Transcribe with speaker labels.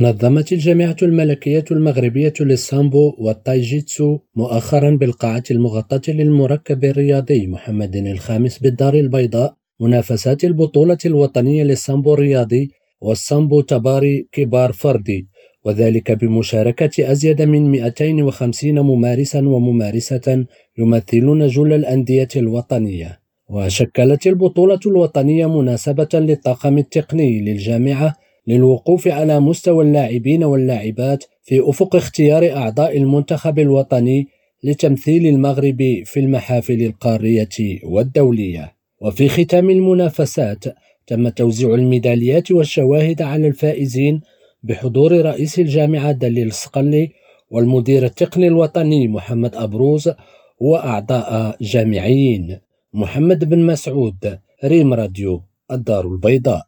Speaker 1: نظمت الجامعة الملكية المغربية للسامبو والتاي جيتسو مؤخرا بالقاعة المغطاة للمركب الرياضي محمد الخامس بالدار البيضاء منافسات البطولة الوطنية للسامبو الرياضي والسامبو التباري كبار فردي وذلك بمشاركة أزيد من 250 ممارسا وممارسة يمثلون جل الأندية الوطنية. وشكلت البطولة الوطنية مناسبة للطاقم التقني للجامعة للوقوف على مستوى اللاعبين واللاعبات في أفق اختيار أعضاء المنتخب الوطني لتمثيل المغرب في المحافل القارية والدولية. وفي ختام المنافسات تم توزيع الميداليات والشواهد على الفائزين بحضور رئيس الجامعة دليل الصقلي والمدير التقني الوطني محمد أبروز وأعضاء جامعيين. محمد بن مسعود ريم راديو الدار البيضاء.